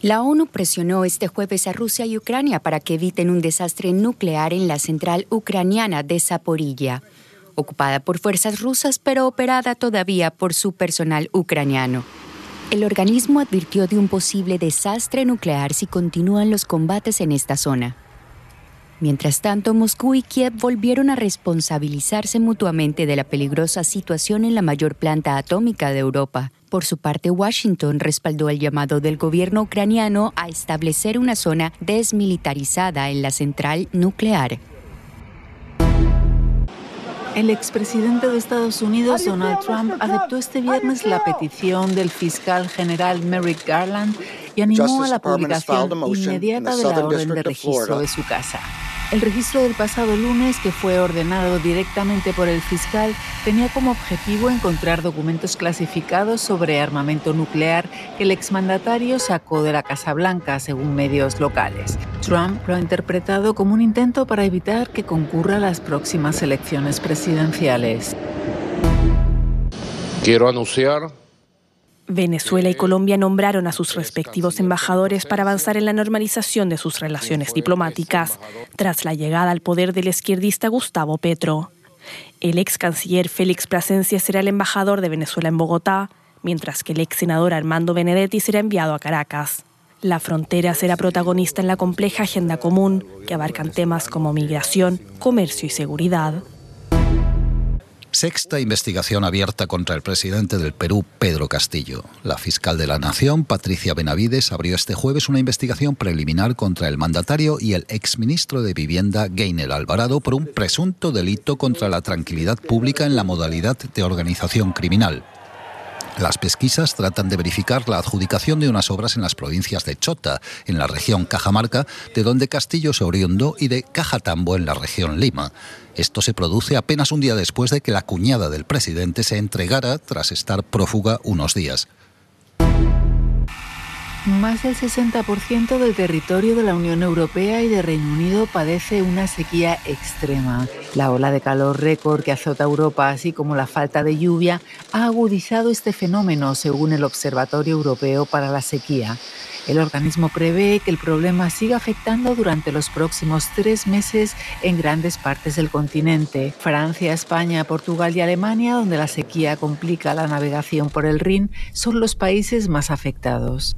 La ONU presionó este jueves a Rusia y Ucrania para que eviten un desastre nuclear en la central ucraniana de Zaporilla, ocupada por fuerzas rusas pero operada todavía por su personal ucraniano. El organismo advirtió de un posible desastre nuclear si continúan los combates en esta zona. Mientras tanto, Moscú y Kiev volvieron a responsabilizarse mutuamente de la peligrosa situación en la mayor planta atómica de Europa. Por su parte, Washington respaldó el llamado del gobierno ucraniano a establecer una zona desmilitarizada en la central nuclear. El expresidente de Estados Unidos, Donald Trump, aceptó este viernes la petición del fiscal general Merrick Garland y animó a la publicación inmediata de la orden de registro de su casa. El registro del pasado lunes, que fue ordenado directamente por el fiscal, tenía como objetivo encontrar documentos clasificados sobre armamento nuclear que el exmandatario sacó de la Casa Blanca, según medios locales. Trump lo ha interpretado como un intento para evitar que concurra las próximas elecciones presidenciales. Quiero anunciar Venezuela y Colombia nombraron a sus respectivos embajadores para avanzar en la normalización de sus relaciones diplomáticas tras la llegada al poder del izquierdista Gustavo Petro. El ex canciller Félix Plasencia será el embajador de Venezuela en Bogotá, mientras que el ex senador Armando Benedetti será enviado a Caracas. La frontera será protagonista en la compleja agenda común que abarcan temas como migración, comercio y seguridad. Sexta investigación abierta contra el presidente del Perú, Pedro Castillo. La fiscal de la Nación, Patricia Benavides, abrió este jueves una investigación preliminar contra el mandatario y el exministro de Vivienda, Gainer Alvarado, por un presunto delito contra la tranquilidad pública en la modalidad de organización criminal. Las pesquisas tratan de verificar la adjudicación de unas obras en las provincias de Chota, en la región Cajamarca, de donde Castillo se oriundó, y de Cajatambo, en la región Lima. Esto se produce apenas un día después de que la cuñada del presidente se entregara tras estar prófuga unos días. Más del 60% del territorio de la Unión Europea y de Reino Unido padece una sequía extrema. La ola de calor récord que azota Europa, así como la falta de lluvia, ha agudizado este fenómeno, según el Observatorio Europeo para la Sequía. El organismo prevé que el problema siga afectando durante los próximos tres meses en grandes partes del continente. Francia, España, Portugal y Alemania, donde la sequía complica la navegación por el Rin, son los países más afectados.